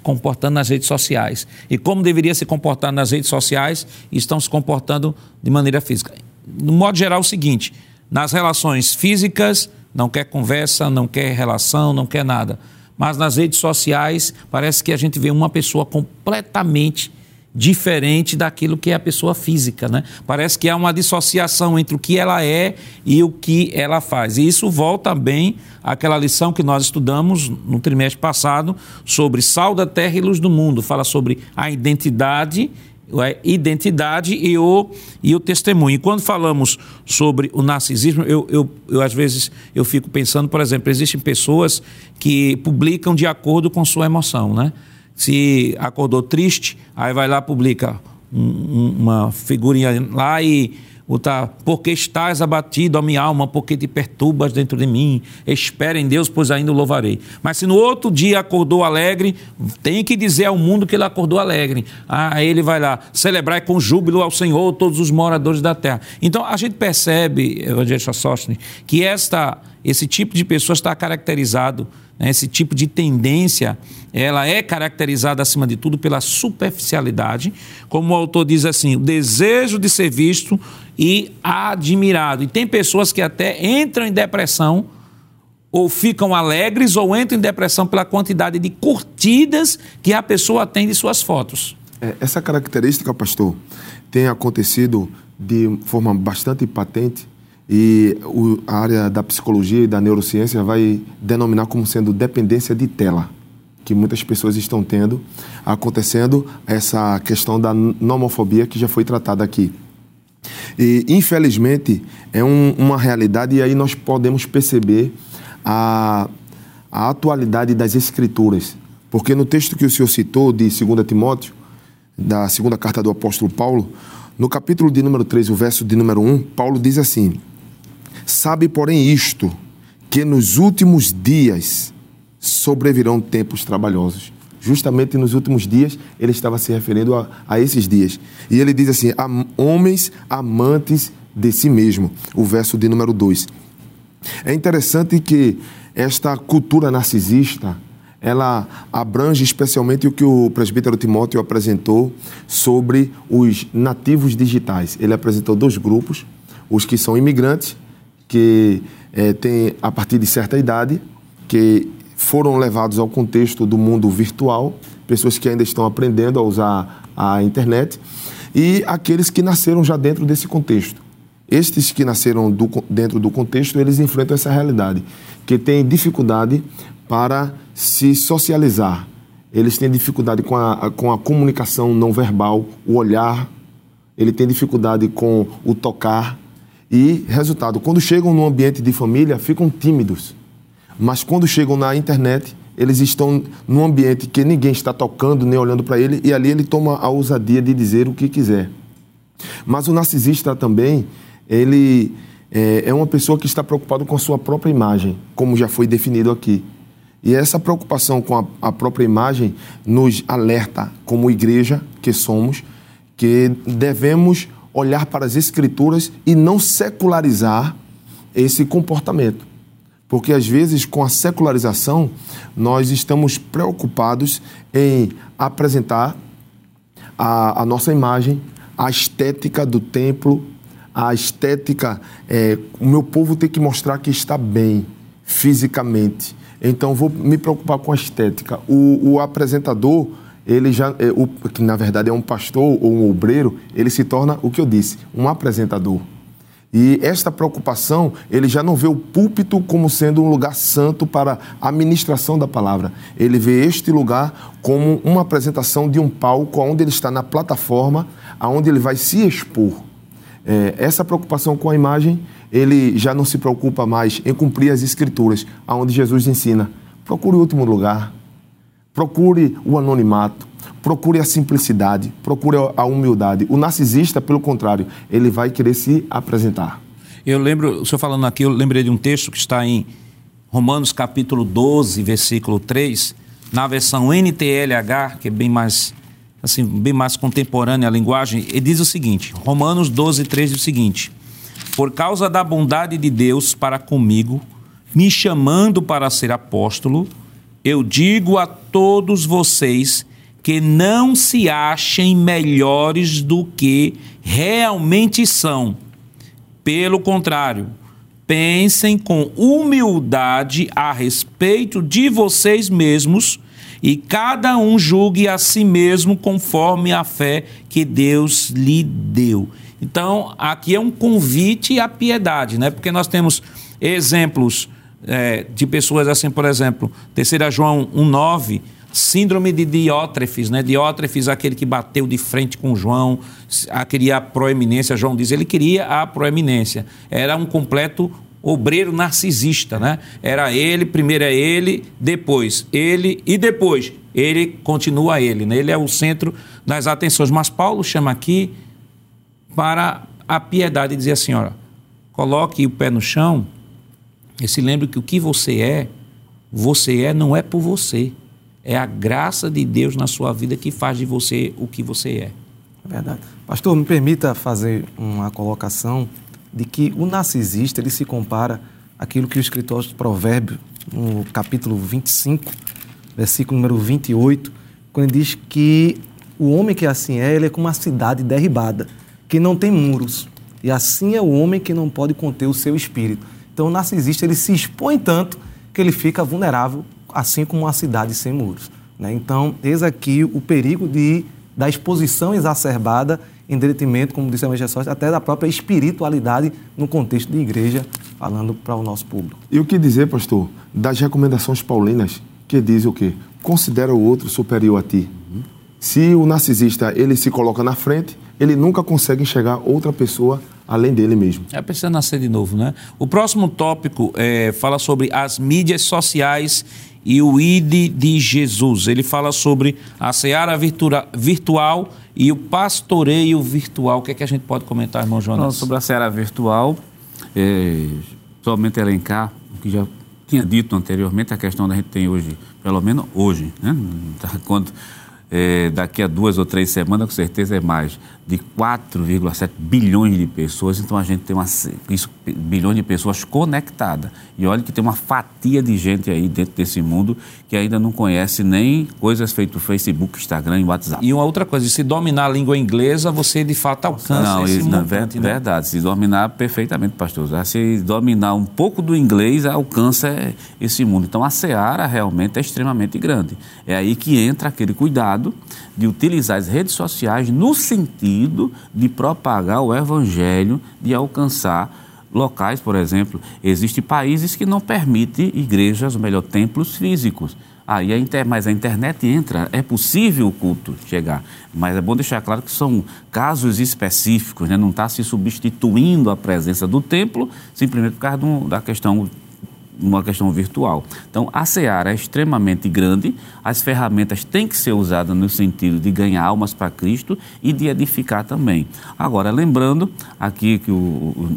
comportando nas redes sociais. E como deveria se comportar nas redes sociais, estão se comportando de maneira física. No modo geral, é o seguinte: nas relações físicas, não quer conversa, não quer relação, não quer nada. Mas nas redes sociais, parece que a gente vê uma pessoa completamente diferente daquilo que é a pessoa física, né? Parece que há uma dissociação entre o que ela é e o que ela faz. E isso volta bem àquela lição que nós estudamos no trimestre passado sobre sal da terra e luz do mundo. Fala sobre a identidade a identidade e o, e o testemunho. E quando falamos sobre o narcisismo, eu, eu, eu às vezes eu fico pensando, por exemplo, existem pessoas que publicam de acordo com sua emoção, né? Se acordou triste, aí vai lá, publica um, uma figurinha lá e botar, porque estás abatido, a minha alma, porque te perturbas dentro de mim. Espera em Deus, pois ainda o louvarei. Mas se no outro dia acordou alegre, tem que dizer ao mundo que ele acordou alegre. Aí ele vai lá, celebrar com júbilo ao Senhor todos os moradores da terra. Então a gente percebe, Evangelista Sóstenes, que esta, esse tipo de pessoa está caracterizado né, esse tipo de tendência, ela é caracterizada acima de tudo pela superficialidade, como o autor diz assim, o desejo de ser visto e admirado. E tem pessoas que até entram em depressão ou ficam alegres ou entram em depressão pela quantidade de curtidas que a pessoa tem de suas fotos. É, essa característica, pastor, tem acontecido de forma bastante patente e o, a área da psicologia e da neurociência vai denominar como sendo dependência de tela, que muitas pessoas estão tendo, acontecendo essa questão da nomofobia que já foi tratada aqui. E, infelizmente, é um, uma realidade e aí nós podemos perceber a, a atualidade das escrituras. Porque no texto que o senhor citou, de 2 Timóteo, da segunda carta do apóstolo Paulo, no capítulo de número 3, o verso de número 1, Paulo diz assim: Sabe, porém, isto, que nos últimos dias sobrevirão tempos trabalhosos. Justamente nos últimos dias, ele estava se referindo a, a esses dias. E ele diz assim: homens amantes de si mesmo. O verso de número 2. É interessante que esta cultura narcisista ela abrange especialmente o que o presbítero Timóteo apresentou sobre os nativos digitais. Ele apresentou dois grupos, os que são imigrantes que é, têm, a partir de certa idade, que foram levados ao contexto do mundo virtual, pessoas que ainda estão aprendendo a usar a internet, e aqueles que nasceram já dentro desse contexto. Estes que nasceram do, dentro do contexto, eles enfrentam essa realidade, que têm dificuldade para se socializar. Eles têm dificuldade com a, com a comunicação não verbal, o olhar, ele tem dificuldade com o tocar. E, resultado, quando chegam no ambiente de família, ficam tímidos. Mas quando chegam na internet, eles estão num ambiente que ninguém está tocando nem olhando para ele, e ali ele toma a ousadia de dizer o que quiser. Mas o narcisista também, ele é, é uma pessoa que está preocupado com a sua própria imagem, como já foi definido aqui. E essa preocupação com a, a própria imagem nos alerta, como igreja que somos, que devemos olhar para as Escrituras e não secularizar esse comportamento. Porque às vezes, com a secularização, nós estamos preocupados em apresentar a, a nossa imagem, a estética do templo, a estética. É, o meu povo tem que mostrar que está bem fisicamente. Então, vou me preocupar com a estética. O, o apresentador, ele já, é, o, que na verdade é um pastor ou um obreiro, ele se torna o que eu disse, um apresentador. E esta preocupação, ele já não vê o púlpito como sendo um lugar santo para a ministração da palavra. Ele vê este lugar como uma apresentação de um palco onde ele está na plataforma, aonde ele vai se expor. É, essa preocupação com a imagem, ele já não se preocupa mais em cumprir as escrituras, aonde Jesus ensina: procure o último lugar, procure o anonimato, procure a simplicidade, procure a humildade. O narcisista, pelo contrário, ele vai querer se apresentar. Eu lembro, o senhor falando aqui, eu lembrei de um texto que está em Romanos capítulo 12, versículo 3, na versão NTLH, que é bem mais assim, bem mais contemporânea a linguagem, ele diz o seguinte: Romanos 12, 3 diz o seguinte: Por causa da bondade de Deus para comigo, me chamando para ser apóstolo, eu digo a todos vocês que não se achem melhores do que realmente são. Pelo contrário, pensem com humildade a respeito de vocês mesmos e cada um julgue a si mesmo conforme a fé que Deus lhe deu. Então, aqui é um convite à piedade, né? Porque nós temos exemplos é, de pessoas assim, por exemplo, 3 João 1,9 Síndrome de Diótrefes, né? Diótrefes, aquele que bateu de frente com João, queria a proeminência. João diz, ele queria a proeminência. Era um completo obreiro narcisista, né? Era ele, primeiro é ele, depois ele e depois ele continua ele, né? Ele é o centro das atenções. Mas Paulo chama aqui para a piedade e dizer assim, olha, coloque o pé no chão e se lembre que o que você é, você é não é por você. É a graça de Deus na sua vida que faz de você o que você é. É verdade. Pastor, me permita fazer uma colocação de que o narcisista ele se compara àquilo que o escritor de Provérbios, no capítulo 25, versículo número 28, quando ele diz que o homem que assim é, ele é como uma cidade derribada, que não tem muros. E assim é o homem que não pode conter o seu espírito. Então o narcisista ele se expõe tanto que ele fica vulnerável assim como uma cidade sem muros. Né? Então, eis aqui o perigo de, da exposição exacerbada em detrimento, como disse a Magia Sorte, até da própria espiritualidade no contexto de igreja, falando para o nosso público. E o que dizer, pastor, das recomendações paulinas, que diz o quê? Considera o outro superior a ti. Uhum. Se o narcisista ele se coloca na frente, ele nunca consegue enxergar outra pessoa além dele mesmo. É preciso nascer de novo, né? O próximo tópico é, fala sobre as mídias sociais e o ID de Jesus. Ele fala sobre a seara virtua virtual e o pastoreio virtual. O que é que a gente pode comentar, irmão Jonas? Não, sobre a seara virtual, é, somente elencar o que já tinha dito anteriormente, a questão da gente tem hoje, pelo menos hoje, né? <laughs> Quando, é, daqui a duas ou três semanas, com certeza é mais, de 4,7 bilhões de pessoas, então a gente tem uma, isso, bilhões de pessoas conectadas. E olha que tem uma fatia de gente aí dentro desse mundo que ainda não conhece nem coisas feitas Facebook, Instagram e WhatsApp. E uma outra coisa, se dominar a língua inglesa, você de fato alcança não, esse isso, montante, né? verdade, se dominar perfeitamente, pastor. Se dominar um pouco do inglês, alcança esse mundo. Então a seara realmente é extremamente grande. É aí que entra aquele cuidado de utilizar as redes sociais no sentido de propagar o evangelho, de alcançar locais, por exemplo, existem países que não permitem igrejas, ou melhor, templos físicos. Aí a inter... mas a internet entra, é possível o culto chegar. Mas é bom deixar claro que são casos específicos, né? não está se substituindo a presença do templo simplesmente por causa da questão uma questão virtual. Então, a seara é extremamente grande, as ferramentas têm que ser usadas no sentido de ganhar almas para Cristo e de edificar também. Agora, lembrando aqui que o,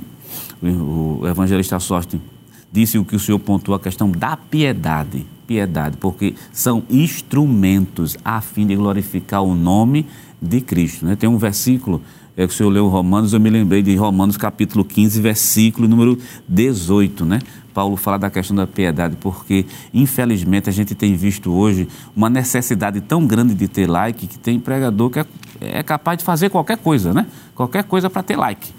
o, o evangelista Sóstenes disse o que o senhor pontuou, a questão da piedade. Piedade, porque são instrumentos a fim de glorificar o nome de Cristo. Né? Tem um versículo é que o senhor leu Romanos, eu me lembrei de Romanos capítulo 15, versículo número 18, né? Paulo fala da questão da piedade, porque infelizmente a gente tem visto hoje uma necessidade tão grande de ter like que tem pregador que é, é capaz de fazer qualquer coisa, né? Qualquer coisa para ter like.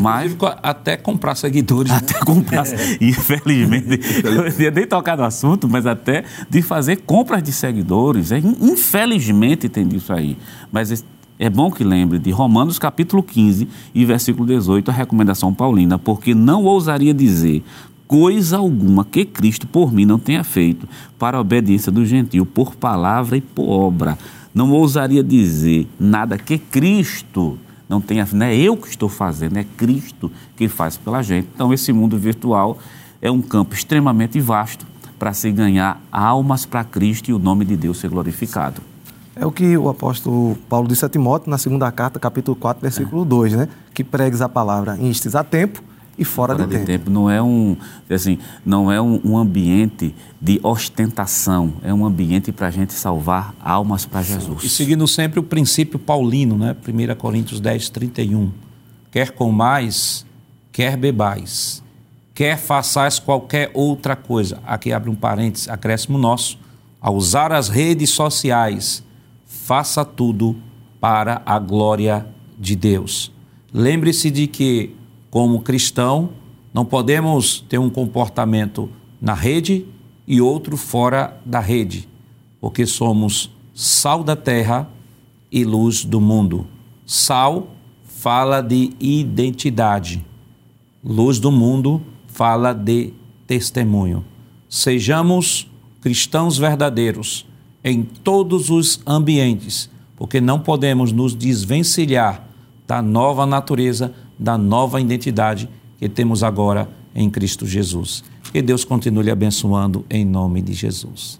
Mas, até comprar seguidores. Né? Até né? comprar. <laughs> <laughs> Infelizmente, eu ia nem tocar no assunto, mas até de fazer compras de seguidores. É, infelizmente tem disso aí. Mas é bom que lembre de Romanos capítulo 15 e versículo 18, a recomendação paulina, porque não ousaria dizer coisa alguma que Cristo por mim não tenha feito para a obediência do gentio, por palavra e por obra. Não ousaria dizer nada que Cristo não tenha, não é eu que estou fazendo, é Cristo que faz pela gente. Então esse mundo virtual é um campo extremamente vasto para se ganhar almas para Cristo e o nome de Deus ser glorificado. É o que o apóstolo Paulo disse a Timóteo na segunda carta, capítulo 4, versículo é. 2, né? Que pregues a palavra em a tempo e fora, fora de, de tempo. tempo. Não é um, assim, não é um, um ambiente de ostentação, é um ambiente para a gente salvar almas para Jesus. E seguindo sempre o princípio paulino, né? 1 Coríntios 10, 31. Quer comais, quer bebais, quer façais qualquer outra coisa. Aqui abre um parênteses, acréscimo nosso. A usar as redes sociais, faça tudo para a glória de Deus. Lembre-se de que, como cristão, não podemos ter um comportamento na rede e outro fora da rede, porque somos sal da terra e luz do mundo. Sal fala de identidade, luz do mundo fala de testemunho. Sejamos cristãos verdadeiros em todos os ambientes, porque não podemos nos desvencilhar da nova natureza, da nova identidade que temos agora em Cristo Jesus. Que Deus continue abençoando em nome de Jesus.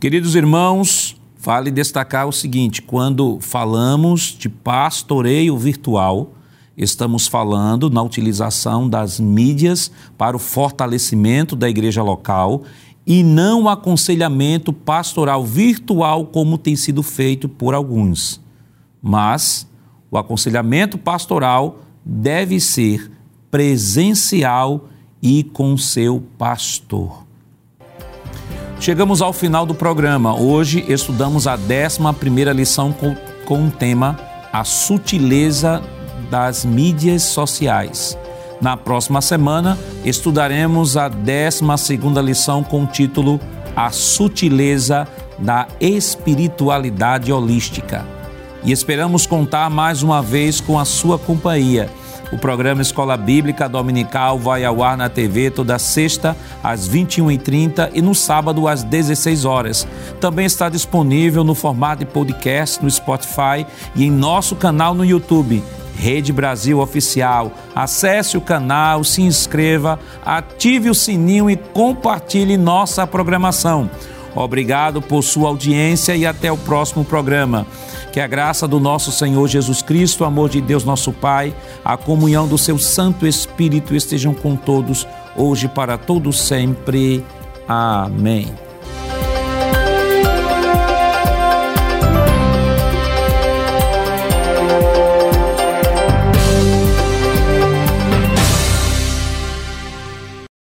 Queridos irmãos, vale destacar o seguinte: quando falamos de pastoreio virtual, estamos falando na utilização das mídias para o fortalecimento da igreja local e não aconselhamento pastoral virtual como tem sido feito por alguns. Mas o aconselhamento pastoral deve ser presencial e com seu pastor. Chegamos ao final do programa. Hoje estudamos a 11 primeira lição com, com o tema A Sutileza das mídias sociais. Na próxima semana, estudaremos a 12 lição com o título A Sutileza da Espiritualidade Holística. E esperamos contar mais uma vez com a sua companhia. O programa Escola Bíblica Dominical vai ao ar na TV toda sexta às 21h30 e no sábado às 16 horas. Também está disponível no formato de podcast no Spotify e em nosso canal no YouTube. Rede Brasil Oficial. Acesse o canal, se inscreva, ative o sininho e compartilhe nossa programação. Obrigado por sua audiência e até o próximo programa. Que a graça do nosso Senhor Jesus Cristo, o amor de Deus nosso Pai, a comunhão do seu Santo Espírito estejam com todos, hoje para todos sempre. Amém.